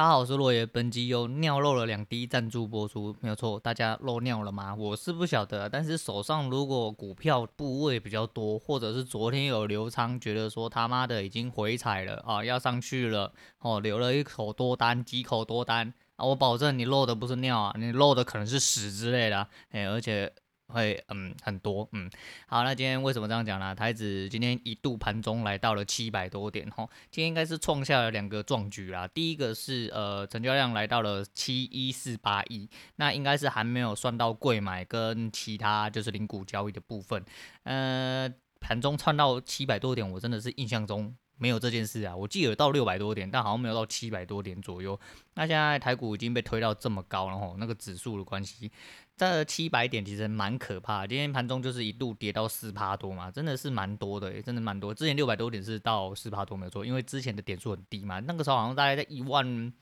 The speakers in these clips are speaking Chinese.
大家好，我是落叶。本集有尿漏了两滴赞助播出，没有错。大家漏尿了吗？我是不晓得，但是手上如果股票部位比较多，或者是昨天有留仓，觉得说他妈的已经回踩了啊，要上去了哦，留了一口多单，几口多单啊，我保证你漏的不是尿啊，你漏的可能是屎之类的，啊，哎，而且。会嗯很多嗯好，那今天为什么这样讲呢？台指今天一度盘中来到了七百多点吼，今天应该是创下了两个壮举啦。第一个是呃成交量来到了七一四八亿，那应该是还没有算到柜买跟其他就是零股交易的部分。呃盘中窜到七百多点，我真的是印象中没有这件事啊，我记得到六百多点，但好像没有到七百多点左右。那现在台股已经被推到这么高然后，那个指数的关系。这七百点其实蛮可怕，今天盘中就是一度跌到四趴多嘛，真的是蛮多的，真的蛮多。之前六百多点是到四趴多没有错，因为之前的点数很低嘛，那个时候好像大概在一万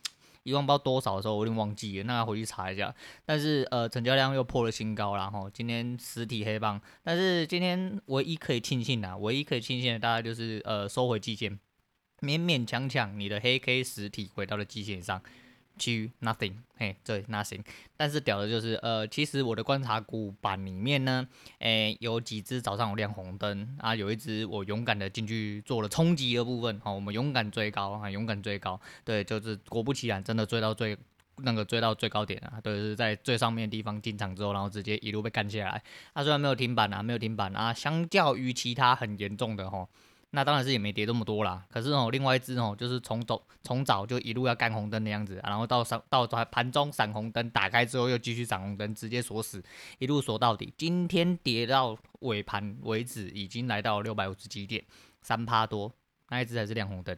一万不知道多少的时候，我有点忘记了，那要回去查一下。但是呃，成交量又破了新高然后，今天实体黑棒，但是今天唯一可以庆幸的，唯一可以庆幸的大概就是呃收回季线，勉勉强强你的黑 K 实体回到了季线上。去 nothing，嘿，对 nothing，但是屌的就是，呃，其实我的观察股板里面呢，诶、有几只早上有亮红灯啊，有一只我勇敢的进去做了冲击的部分，好，我们勇敢追高啊，勇敢追高，对，就是果不其然，真的追到最那个追到最高点啊，对，是在最上面的地方进场之后，然后直接一路被干下来，它、啊、虽然没有停板啊，没有停板啊，相较于其他很严重的吼。那当然是也没跌这么多啦，可是哦，另外一只哦，就是从早从早就一路要干红灯的样子，然后到上到盘中闪红灯打开之后又继续闪红灯，直接锁死，一路锁到底。今天跌到尾盘为止，已经来到六百五十几点，三趴多，那一只还是亮红灯，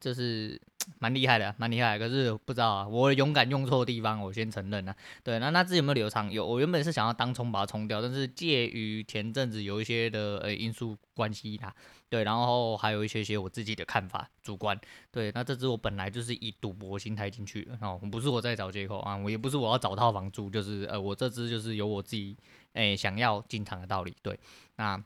这是。蛮厉害的，蛮厉害。可是不知道啊，我勇敢用错地方，我先承认啊。对，那那支有没有留仓？有，我原本是想要当冲把它冲掉，但是介于前阵子有一些的呃因素关系啦。对，然后还有一些些我自己的看法，主观。对，那这支我本来就是以赌博心态进去的哦，不是我在找借口啊，我也不是我要找套房住，就是呃我这支就是有我自己诶想要进场的道理。对，那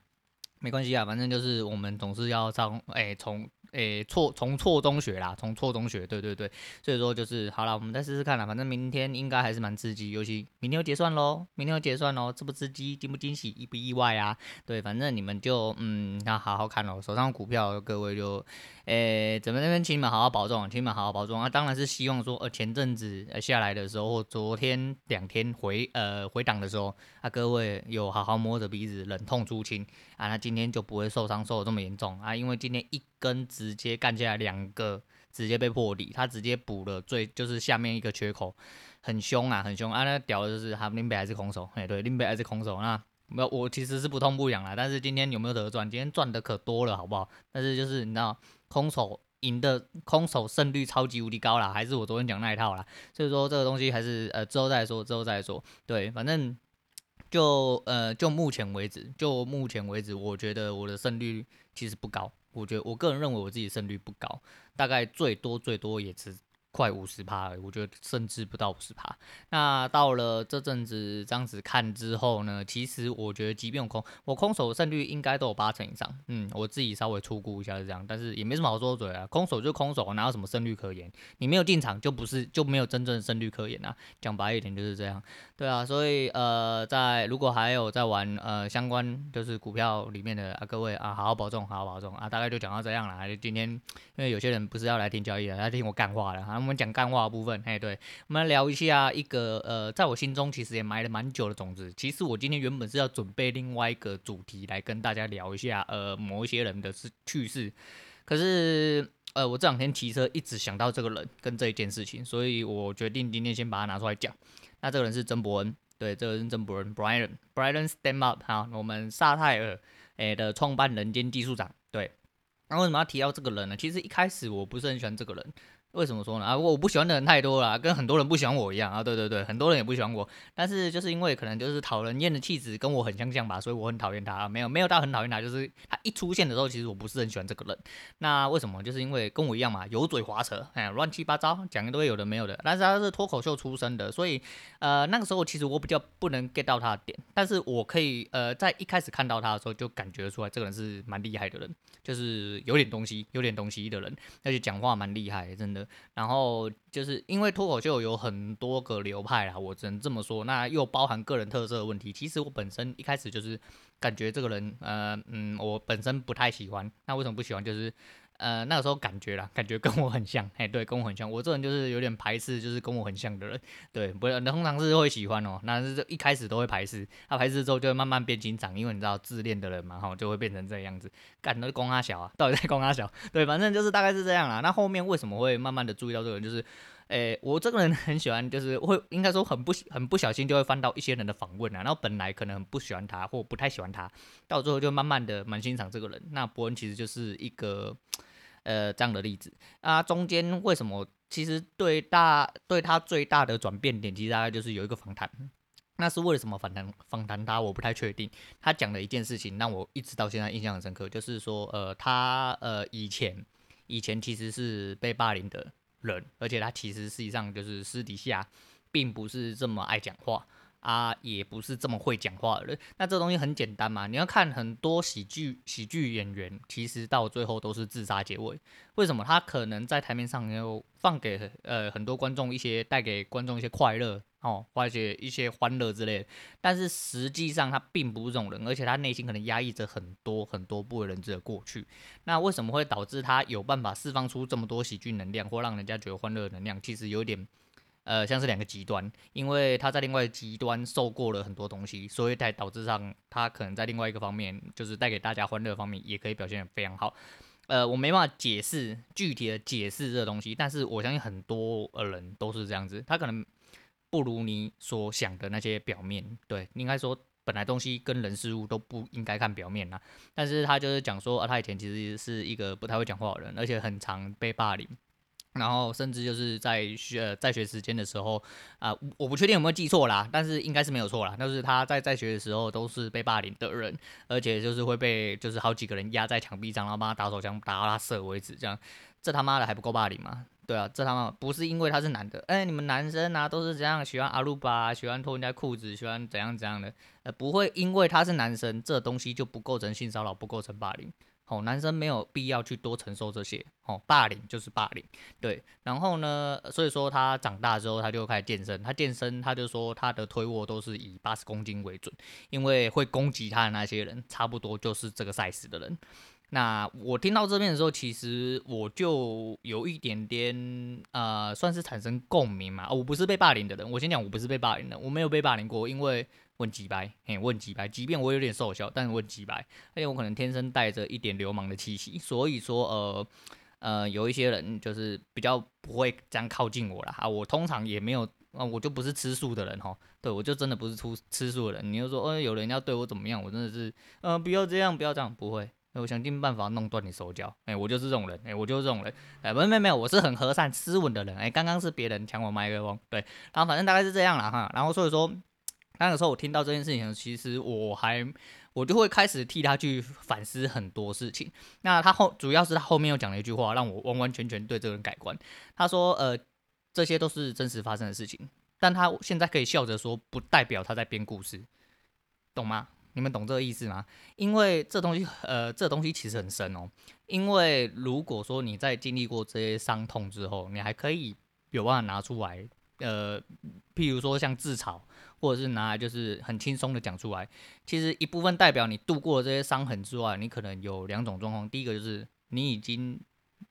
没关系啊，反正就是我们总是要上诶从。诶，错从错中学啦，从错中学，对对对，所以说就是好了，我们再试试看啦，反正明天应该还是蛮刺激，尤其明天要结算喽，明天要结算喽，这不刺激，惊不惊喜，意不意外啊？对，反正你们就嗯，要好好看喽，手上股票各位就。诶，怎么那边请你们好好保重，请你们好好保重啊！当然是希望说，呃，前阵子呃下来的时候，或昨天两天回呃回档的时候，啊，各位有好好摸着鼻子，忍痛出清啊，那今今天就不会受伤受的这么严重啊，因为今天一根直接干下来，两个直接被破底，他直接补了最就是下面一个缺口，很凶啊，很凶啊！那屌的就是他林北还是空手，哎，对，林北还是空手，那没有我其实是不痛不痒啦，但是今天有没有得赚？今天赚的可多了，好不好？但是就是你知道。空手赢的空手胜率超级无敌高啦，还是我昨天讲那一套啦，所以说这个东西还是呃之后再说，之后再说。对，反正就呃就目前为止，就目前为止，我觉得我的胜率其实不高。我觉得我个人认为我自己胜率不高，大概最多最多也只。快五十趴，我觉得甚至不到五十趴。那到了这阵子这样子看之后呢，其实我觉得即便我空，我空手胜率应该都有八成以上。嗯，我自己稍微粗估一下是这样，但是也没什么好说嘴啊。空手就空手，哪有什么胜率可言？你没有进场就不是就没有真正的胜率可言啊。讲白一点就是这样。对啊，所以呃，在如果还有在玩呃相关就是股票里面的啊各位啊，好好保重，好好保重啊。大概就讲到这样了。今天因为有些人不是要来听交易的，他听我干话了我们讲干话的部分，哎，对，我们来聊一下一个呃，在我心中其实也埋了蛮久的种子。其实我今天原本是要准备另外一个主题来跟大家聊一下，呃，某一些人的事趣事。可是，呃，我这两天骑车一直想到这个人跟这一件事情，所以我决定今天先把它拿出来讲。那这个人是曾伯恩，对，这个人是曾伯恩，Brian，Brian StemUp 哈，我们萨泰尔诶的创办人兼技术长，对。那为什么要提到这个人呢？其实一开始我不是很喜欢这个人。为什么说呢？啊，我不喜欢的人太多了，跟很多人不喜欢我一样啊。对对对，很多人也不喜欢我，但是就是因为可能就是讨人厌的气质跟我很相像吧，所以我很讨厌他。没有没有到很讨厌他，就是他一出现的时候，其实我不是很喜欢这个人。那为什么？就是因为跟我一样嘛，油嘴滑舌，哎，乱七八糟讲一堆有的没有的。但是他是脱口秀出身的，所以呃那个时候其实我比较不能 get 到他的点，但是我可以呃在一开始看到他的时候就感觉出来这个人是蛮厉害的人，就是有点东西有点东西的人，而且讲话蛮厉害，真的。然后就是因为脱口秀有很多个流派啦，我只能这么说。那又包含个人特色的问题。其实我本身一开始就是感觉这个人，呃，嗯，我本身不太喜欢。那为什么不喜欢？就是。呃，那个时候感觉啦，感觉跟我很像，哎，对，跟我很像。我这人就是有点排斥，就是跟我很像的人，对，不是，通常是会喜欢哦，那是一开始都会排斥，他、排斥之后就会慢慢变紧张，因为你知道自恋的人嘛，哈，就会变成这样子，干都攻他小啊，到底在攻他小？对，反正就是大概是这样啦。那后面为什么会慢慢的注意到这个人？就是，诶、欸，我这个人很喜欢，就是会应该说很不很不小心就会翻到一些人的访问啊，然后本来可能不喜欢他或不太喜欢他，到最后就慢慢的蛮欣赏这个人。那伯恩其实就是一个。呃，这样的例子啊，中间为什么？其实对大对他最大的转变点，其实大概就是有一个访谈，那是为了什么访谈？访谈他，我不太确定。他讲的一件事情让我一直到现在印象很深刻，就是说，呃，他呃以前以前其实是被霸凌的人，而且他其实实际上就是私底下并不是这么爱讲话。啊，也不是这么会讲话的人。那这东西很简单嘛，你要看很多喜剧喜剧演员，其实到最后都是自杀结尾。为什么？他可能在台面上有放给呃很多观众一些带给观众一些快乐哦，或者一些欢乐之类的。但是实际上他并不是这种人，而且他内心可能压抑着很多很多不为人知的过去。那为什么会导致他有办法释放出这么多喜剧能量，或让人家觉得欢乐能量？其实有点。呃，像是两个极端，因为他在另外极端受过了很多东西，所以才导致上他可能在另外一个方面，就是带给大家欢乐方面，也可以表现得非常好。呃，我没办法解释具体的解释这个东西，但是我相信很多人都是这样子，他可能不如你所想的那些表面，对，应该说本来东西跟人事物都不应该看表面呐，但是他就是讲说啊，他以前其实是一个不太会讲话的人，而且很常被霸凌。然后甚至就是在学在学时间的时候啊、我不确定有没有记错啦，但是应该是没有错啦。就是他在在学的时候都是被霸凌的人，而且就是会被就是好几个人压在墙壁上，然后帮他打手枪打到他射为止，这样这他妈的还不够霸凌吗？对啊，这他妈不是因为他是男的，哎，你们男生啊都是这样喜欢阿鲁巴，喜欢脱人家裤子，喜欢怎样怎样的，呃，不会因为他是男生，这东西就不构成性骚扰，不构成霸凌。哦，男生没有必要去多承受这些。哦，霸凌就是霸凌，对。然后呢，所以说他长大之后，他就开始健身。他健身，他就说他的推握都是以八十公斤为准，因为会攻击他的那些人，差不多就是这个 size 的人。那我听到这边的时候，其实我就有一点点呃，算是产生共鸣嘛。我不是被霸凌的人，我先讲我不是被霸凌的，我没有被霸凌过，因为。问几白，嘿，问几白。即便我有点瘦小，但是问几白，而且我可能天生带着一点流氓的气息，所以说，呃，呃，有一些人就是比较不会这样靠近我啦。啊。我通常也没有，啊、我就不是吃素的人哈。对，我就真的不是出吃素的人。你就说，呃，有人要对我怎么样，我真的是，呃，不要这样，不要这样，不会。我想尽办法弄断你手脚。哎、我就是这种人，哎、我就是这种人。哎、欸，没没没有，我是很和善、斯文的人。哎、刚刚是别人抢我麦克风，对，然后反正大概是这样啦。哈。然后所以说。那个时候我听到这件事情，其实我还我就会开始替他去反思很多事情。那他后主要是他后面又讲了一句话，让我完完全全对这个人改观。他说：“呃，这些都是真实发生的事情，但他现在可以笑着说，不代表他在编故事，懂吗？你们懂这个意思吗？因为这东西，呃，这东西其实很深哦。因为如果说你在经历过这些伤痛之后，你还可以有办法拿出来，呃，譬如说像自嘲。”或者是拿来就是很轻松的讲出来，其实一部分代表你度过了这些伤痕之外，你可能有两种状况。第一个就是你已经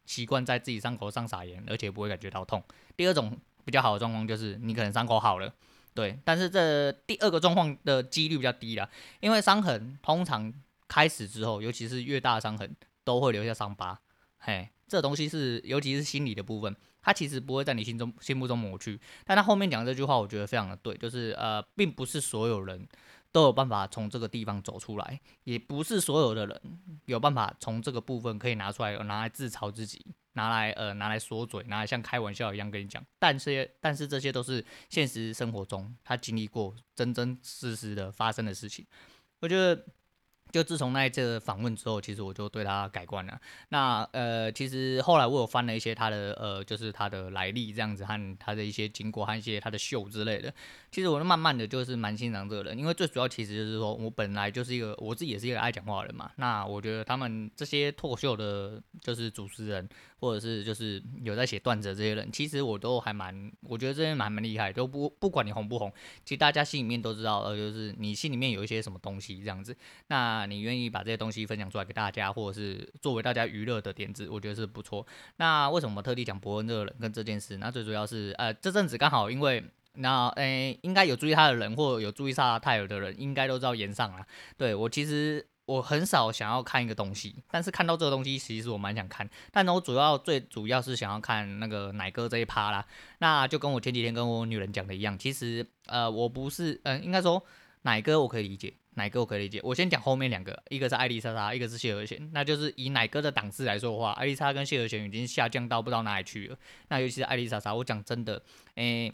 习惯在自己伤口上撒盐，而且不会感觉到痛。第二种比较好的状况就是你可能伤口好了，对。但是这第二个状况的几率比较低啦，因为伤痕通常开始之后，尤其是越大的伤痕都会留下伤疤。嘿，这东西是尤其是心理的部分。他其实不会在你心中心目中抹去，但他后面讲这句话，我觉得非常的对，就是呃，并不是所有人都有办法从这个地方走出来，也不是所有的人有办法从这个部分可以拿出来拿来自嘲自己，拿来呃拿来说嘴，拿来像开玩笑一样跟你讲，但是但是这些都是现实生活中他经历过真真实实的发生的事情，我觉得就自从那一次访问之后，其实我就对他改观了。那呃，其实后来我有翻了一些他的呃，就是他的来历这样子，和他的一些经过，和一些他的秀之类的。其实我就慢慢的就是蛮欣赏这个人，因为最主要其实就是说我本来就是一个我自己也是一个爱讲话的人嘛。那我觉得他们这些脱口秀的，就是主持人或者是就是有在写段子的这些人，其实我都还蛮，我觉得这些蛮蛮厉害，都不不管你红不红，其实大家心里面都知道，呃，就是你心里面有一些什么东西这样子。那你愿意把这些东西分享出来给大家，或者是作为大家娱乐的点子，我觉得是不错。那为什么特地讲伯恩这个人跟这件事？那最主要是，呃，这阵子刚好因为。那诶，应该有注意他的人，或有注意萨泰尔的人，应该都知道炎上了。对，我其实我很少想要看一个东西，但是看到这个东西，其实我蛮想看。但我主要最主要是想要看那个奶哥这一趴啦。那就跟我前几天跟我女人讲的一样，其实呃，我不是，嗯、呃，应该说奶哥我可以理解，奶哥我可以理解。我先讲后面两个，一个是艾丽莎莎，一个是谢和弦。那就是以奶哥的档次来说的话，艾丽莎跟谢和弦已经下降到不知道哪里去了。那尤其是艾丽莎莎，我讲真的，诶。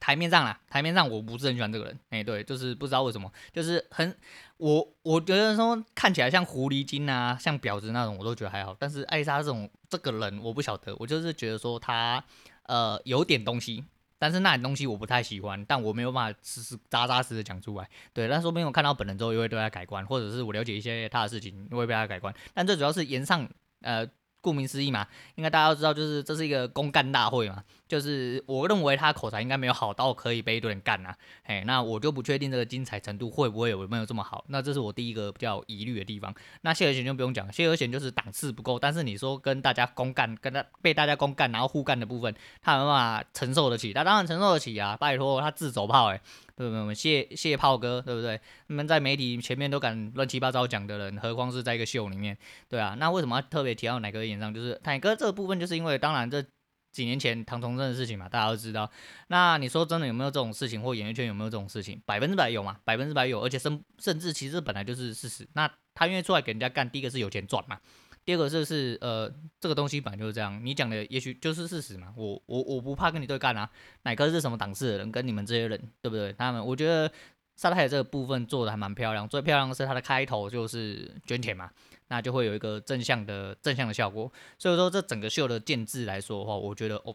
台面上啦，台面上我不是很喜欢这个人，诶、对，就是不知道为什么，就是很我我觉得说看起来像狐狸精啊，像婊子那种，我都觉得还好。但是艾丽莎这种这个人，我不晓得，我就是觉得说他呃有点东西，但是那点东西我不太喜欢，但我没有办法实实扎扎实实讲出来。对，但说不定我看到本人之后又会对他改观，或者是我了解一些他的事情又会被他改观。但最主要是言上呃。顾名思义嘛，应该大家都知道，就是这是一个公干大会嘛。就是我认为他口才应该没有好到可以被一堆人干呐，哎，那我就不确定这个精彩程度会不会有没有这么好。那这是我第一个比较疑虑的地方。那谢和弦就不用讲，谢和弦就是档次不够，但是你说跟大家公干，跟他被大家公干然后互干的部分，他有办法承受得起？他当然承受得起啊，拜托他自走炮哎。对不对？我们谢谢炮哥，对不对？你们在媒体前面都敢乱七八糟讲的人，何况是在一个秀里面，对啊？那为什么要特别提到奶哥的演唱？就是奶哥这个部分，就是因为当然这几年前唐从圣的事情嘛，大家都知道。那你说真的有没有这种事情，或演艺圈有没有这种事情？百分之百有嘛？百分之百有，而且甚甚至其实本来就是事实。那他愿意出来给人家干，第一个是有钱赚嘛。第二个就是呃，这个东西本来就是这样，你讲的也许就是事实嘛。我我我不怕跟你对干啊。奶哥是什么档次的人？跟你们这些人对不对？他们我觉得萨泰尔这个部分做的还蛮漂亮。最漂亮的是它的开头就是捐钱嘛，那就会有一个正向的正向的效果。所以说这整个秀的建制来说的话，我觉得哦。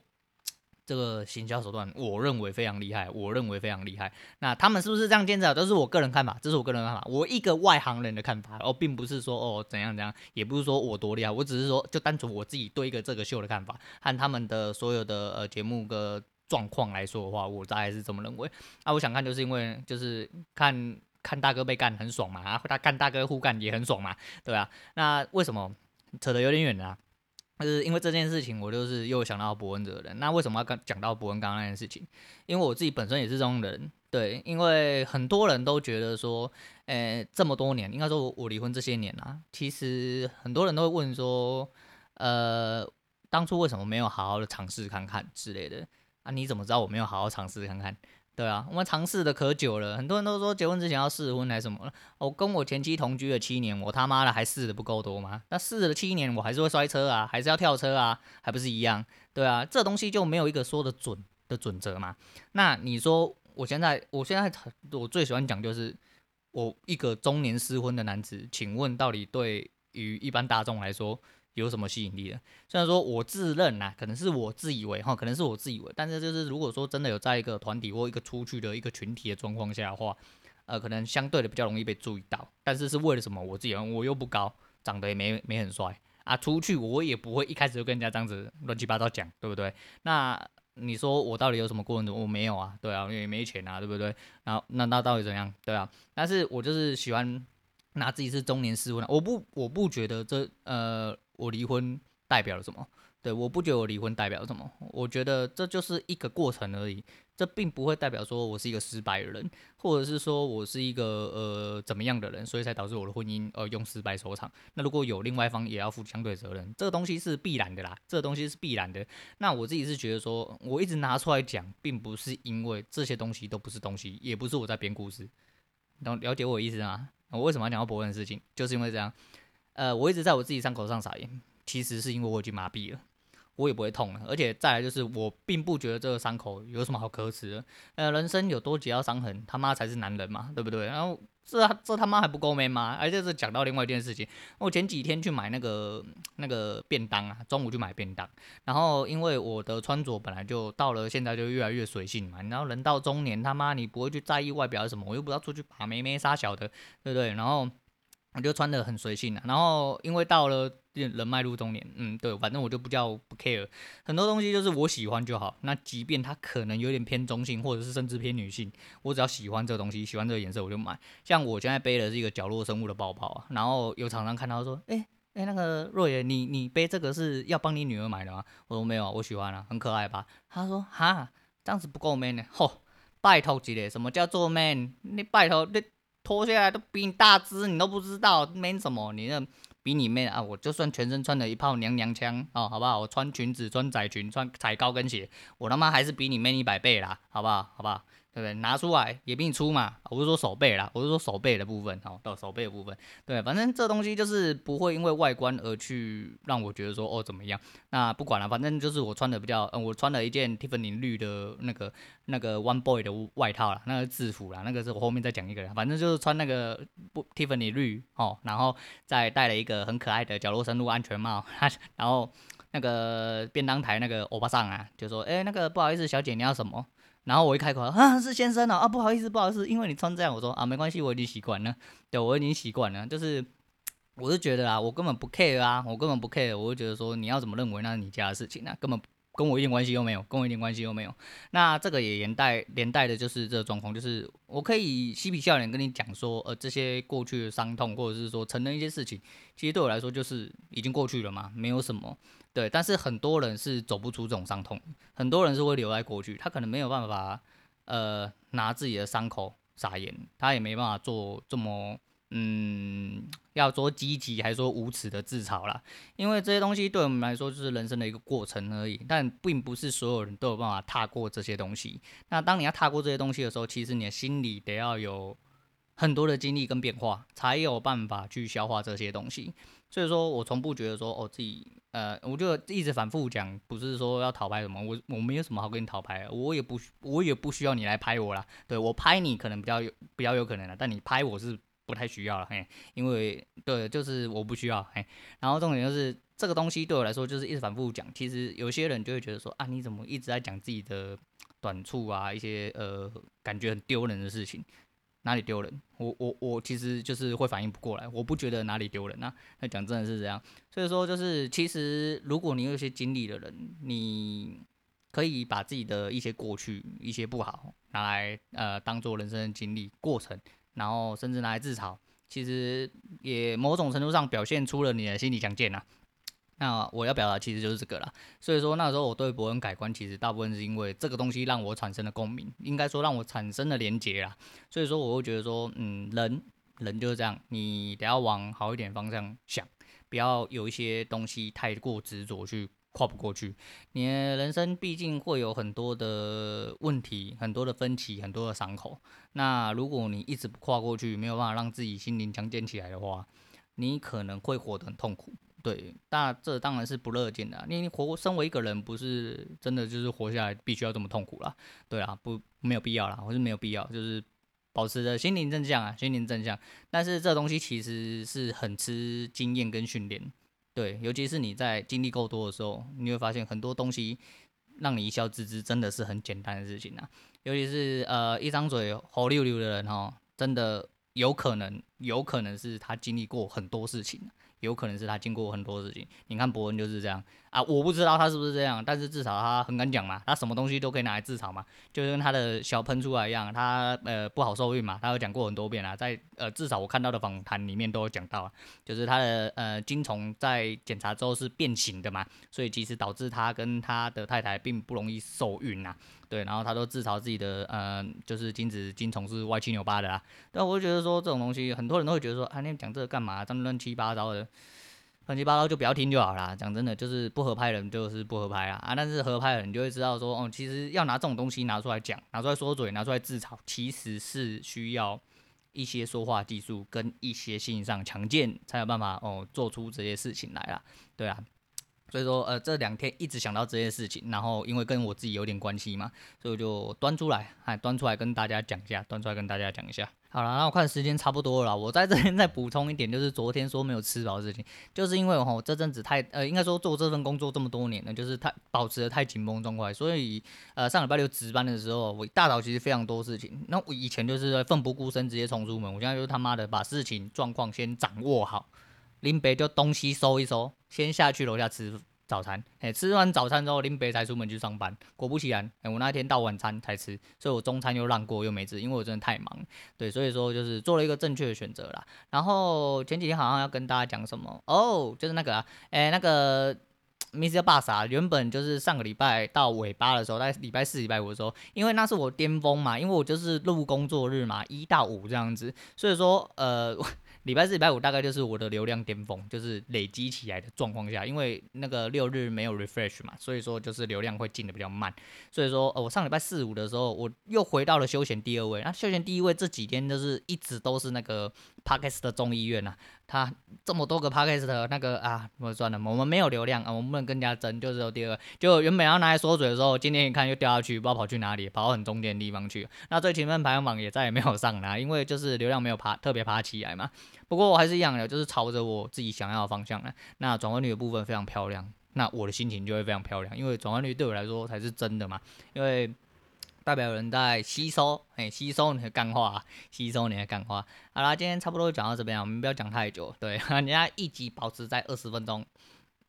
这个行销手段，我认为非常厉害，我认为非常厉害。那他们是不是这样坚持？都是我个人看法，这是我个人看法，我一个外行人的看法哦，并不是说哦怎样怎样，也不是说我多厉害，我只是说就单纯我自己对一个这个秀的看法和他们的所有的呃节目的状况来说的话，我大概是这么认为。那我想看，就是因为就是看看大哥被干很爽嘛，啊，他干大哥互干也很爽嘛，对吧？那为什么扯得有点远呢？就是因为这件事情，我就是又想到伯恩这个人。那为什么要刚讲到伯恩刚刚那件事情？因为我自己本身也是这种人，对。因为很多人都觉得说，诶，这么多年，应该说我我离婚这些年啊，其实很多人都会问说，呃，当初为什么没有好好的尝试看看之类的？啊，你怎么知道我没有好好尝试看看？对啊，我们尝试的可久了，很多人都说结婚之前要试婚还是什么。我跟我前妻同居了七年，我他妈的还试的不够多吗？那试了七年，我还是会摔车啊，还是要跳车啊，还不是一样？对啊，这东西就没有一个说的准的准则嘛。那你说我现在，我现在我最喜欢讲就是我一个中年失婚的男子，请问到底对于一般大众来说？有什么吸引力的？虽然说我自认呐、啊，可能是我自以为哈，可能是我自以为，但是就是如果说真的有在一个团体或一个出去的一个群体的状况下的话，呃，可能相对的比较容易被注意到。但是是为了什么？我自己我又不高，长得也没没很帅啊，出去我也不会一开始就跟人家这样子乱七八糟讲，对不对？那你说我到底有什么过人？我没有啊，对啊，因为没钱啊，对不对？然后那那到底怎样？对啊，但是我就是喜欢拿自己是中年失婚，我不我不觉得这呃。我离婚代表了什么？对，我不觉得我离婚代表了什么。我觉得这就是一个过程而已，这并不会代表说我是一个失败的人，或者是说我是一个呃怎么样的人，所以才导致我的婚姻呃用失败收场。那如果有另外一方也要负相对责任，这个东西是必然的啦，这个东西是必然的。那我自己是觉得说，我一直拿出来讲，并不是因为这些东西都不是东西，也不是我在编故事。能了解我的意思吗？我为什么要讲到伯恩的事情？就是因为这样。呃，我一直在我自己伤口上撒盐，其实是因为我已经麻痹了，我也不会痛了，而且再来就是我并不觉得这个伤口有什么好可耻的。呃，人生有多几道伤痕，他妈才是男人嘛，对不对？然后这这他妈还不够 man 吗？而且是讲到另外一件事情，我前几天去买那个那个便当啊，中午去买便当，然后因为我的穿着本来就到了现在就越来越随性嘛，然后人到中年他妈你不会去在意外表什么，我又不知道出去把妹妹杀小的，对不对？然后。我就穿得很随性啊，然后因为到了人迈入中年，嗯，对，反正我就不叫不 care，很多东西就是我喜欢就好。那即便它可能有点偏中性，或者是甚至偏女性，我只要喜欢这个东西，喜欢这个颜色，我就买。像我现在背的是一个角落生物的包包啊，然后有常常看到说，哎哎，那个若爷，你你背这个是要帮你女儿买的吗？我说没有，我喜欢啊，很可爱吧？他说哈，这样子不够 man 呢。吼，拜托几嘞？什么叫做 man？你拜托你。脱下来都比你大只，你都不知道 man 什么？你那比你 man 啊！我就算全身穿了一炮娘娘腔哦，好不好？我穿裙子、穿窄裙、穿踩高跟鞋，我他妈还是比你 man 一百倍啦，好不好？好不好？对不对？拿出来也比你粗嘛。我是说手背啦，我是说手背的部分哦，到手背的部分。对，反正这东西就是不会因为外观而去让我觉得说哦怎么样。那不管了，反正就是我穿的比较，嗯，我穿了一件 Tiffany 绿的那个那个 One Boy 的外套啦，那个制服啦，那个是我后面再讲一个人。反正就是穿那个不 Tiffany 绿哦，然后再戴了一个很可爱的角落生物安全帽，然后那个便当台那个欧巴桑啊，就说，哎，那个不好意思，小姐你要什么？然后我一开口啊，是先生啊，啊不好意思不好意思，因为你穿这样，我说啊没关系，我已经习惯了，对，我已经习惯了，就是 我是觉得啊，我根本不 care 啊，我根本不 care，我就觉得说你要怎么认为那是你家的事情啊，根本跟我一点关系都没有，跟我一点关系都没有。那这个也连带连带的就是这个状况，就是我可以嬉皮笑脸跟你讲说，呃这些过去的伤痛，或者是说承认一些事情，其实对我来说就是已经过去了嘛，没有什么。对，但是很多人是走不出这种伤痛，很多人是会留在过去，他可能没有办法，呃，拿自己的伤口撒盐，他也没办法做这么，嗯，要说积极还是说无耻的自嘲啦，因为这些东西对我们来说就是人生的一个过程而已，但并不是所有人都有办法踏过这些东西。那当你要踏过这些东西的时候，其实你的心里得要有很多的经历跟变化，才有办法去消化这些东西。所以说我从不觉得说，哦，自己。呃，我就一直反复讲，不是说要讨拍什么，我我没有什么好跟你讨拍，我也不我也不需要你来拍我啦。对，我拍你可能比较有比较有可能的，但你拍我是不太需要了，嘿，因为对，就是我不需要，嘿。然后重点就是这个东西对我来说就是一直反复讲，其实有些人就会觉得说啊，你怎么一直在讲自己的短处啊，一些呃感觉很丢人的事情。哪里丢人？我我我其实就是会反应不过来，我不觉得哪里丢人啊。那讲真的是这样，所以说就是其实如果你有一些经历的人，你可以把自己的一些过去、一些不好拿来呃当做人生的经历过程，然后甚至拿来自嘲，其实也某种程度上表现出了你的心理强健呐。那我要表达其实就是这个啦，所以说那时候我对博恩改观，其实大部分是因为这个东西让我产生了共鸣，应该说让我产生了连结啦。所以说我会觉得说，嗯，人人就是这样，你得要往好一点方向想，不要有一些东西太过执着去跨不过去。你的人生毕竟会有很多的问题，很多的分歧，很多的伤口。那如果你一直不跨过去，没有办法让自己心灵强健起来的话，你可能会活得很痛苦。对，那这当然是不乐见的。你活身为一个人，不是真的就是活下来必须要这么痛苦啦。对啊，不没有必要啦，我是没有必要，就是保持着心灵正向啊，心灵正向。但是这东西其实是很吃经验跟训练。对，尤其是你在经历够多的时候，你会发现很多东西让你一笑置之，真的是很简单的事情啊。尤其是呃一张嘴猴溜溜的人哦，真的有可能，有可能是他经历过很多事情。有可能是他经过很多事情，你看博恩就是这样啊，我不知道他是不是这样，但是至少他很敢讲嘛，他什么东西都可以拿来自嘲嘛，就跟他的小喷出来一样，他呃不好受孕嘛，他有讲过很多遍啊，在呃至少我看到的访谈里面都有讲到，就是他的呃精虫在检查之后是变形的嘛，所以其实导致他跟他的太太并不容易受孕呐。对，然后他都自嘲自己的，呃，就是精子精虫是歪七扭八的啦。但我就觉得说这种东西，很很多人都会觉得说，啊，你讲这个干嘛？这么乱七八糟的，乱七八糟就不要听就好啦。讲真的，就是不合拍的人就是不合拍啦。啊，但是合拍的人就会知道说，哦，其实要拿这种东西拿出来讲，拿出来说嘴，拿出来自嘲，其实是需要一些说话技术跟一些心理上强健，才有办法哦做出这些事情来啦。对啊。所以说，呃，这两天一直想到这些事情，然后因为跟我自己有点关系嘛，所以我就端出来，哎，端出来跟大家讲一下，端出来跟大家讲一下。好了，那我看时间差不多了，我在这边再补充一点，就是昨天说没有吃饱的事情，就是因为我这阵子太呃，应该说做这份工作这么多年了，就是太保持的太紧绷状态，所以呃上礼拜六值班的时候，我一大早其实非常多事情。那我以前就是奋不顾身直接冲出门，我现在就他妈的把事情状况先掌握好，林北就东西收一收，先下去楼下吃。早餐，哎，吃完早餐之后，林北才出门去上班。果不其然，哎，我那天到晚餐才吃，所以我中餐又让过又没吃，因为我真的太忙。对，所以说就是做了一个正确的选择啦。然后前几天好像要跟大家讲什么哦，就是那个啊，哎，那个 Mr. Bus 啊原本就是上个礼拜到尾巴的时候，在礼拜四、礼拜五的时候，因为那是我巅峰嘛，因为我就是录工作日嘛，一到五这样子，所以说呃。礼拜四、礼拜五大概就是我的流量巅峰，就是累积起来的状况下，因为那个六日没有 refresh 嘛，所以说就是流量会进的比较慢。所以说，呃，我上礼拜四五的时候，我又回到了休闲第二位。那休闲第一位这几天就是一直都是那个 p o c k e t 的众议院呐，他这么多个 Podcast 那个啊，我算了，我们没有流量啊，我们不能跟人家争，就只有第二。就原本要拿来缩嘴的时候，今天一看又掉下去，不知道跑去哪里，跑到很中间的地方去。那最前面排行榜也再也没有上啦，因为就是流量没有爬，特别爬起来嘛。不过我还是一样的，就是朝着我自己想要的方向来。那转换率的部分非常漂亮，那我的心情就会非常漂亮，因为转换率对我来说才是真的嘛。因为代表人在吸收，哎，吸收你的干话，吸收你的干话。好啦，今天差不多就讲到这边，我们不要讲太久，对，人家一直保持在二十分钟。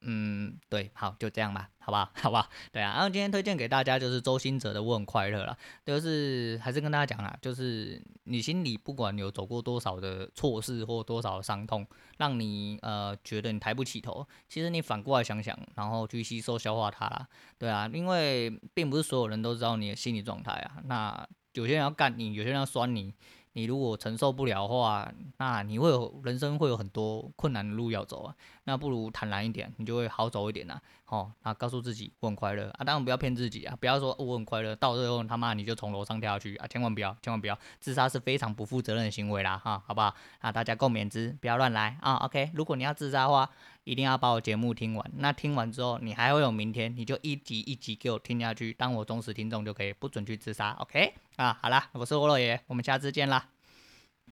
嗯，对，好，就这样吧，好吧，好吧，对啊，然后今天推荐给大家就是周兴哲的《我很快乐》啦，就是还是跟大家讲啦，就是你心里不管有走过多少的错事或多少的伤痛，让你呃觉得你抬不起头，其实你反过来想想，然后去吸收消化它啦，对啊，因为并不是所有人都知道你的心理状态啊，那有些人要干你，有些人要酸你。你如果承受不了的话，那你会有人生会有很多困难的路要走啊。那不如坦然一点，你就会好走一点呐、啊。哦，那告诉自己我很快乐啊，当然不要骗自己啊，不要说我很快乐，到最后他妈你就从楼上跳下去啊，千万不要，千万不要，自杀是非常不负责任的行为啦，哈，好不好？啊，大家共勉之，不要乱来啊。OK，如果你要自杀的话，一定要把我节目听完。那听完之后，你还会有明天，你就一集一集给我听下去，当我忠实听众就可以，不准去自杀。OK，啊，好啦，我是欧乐爷，我们下次见啦。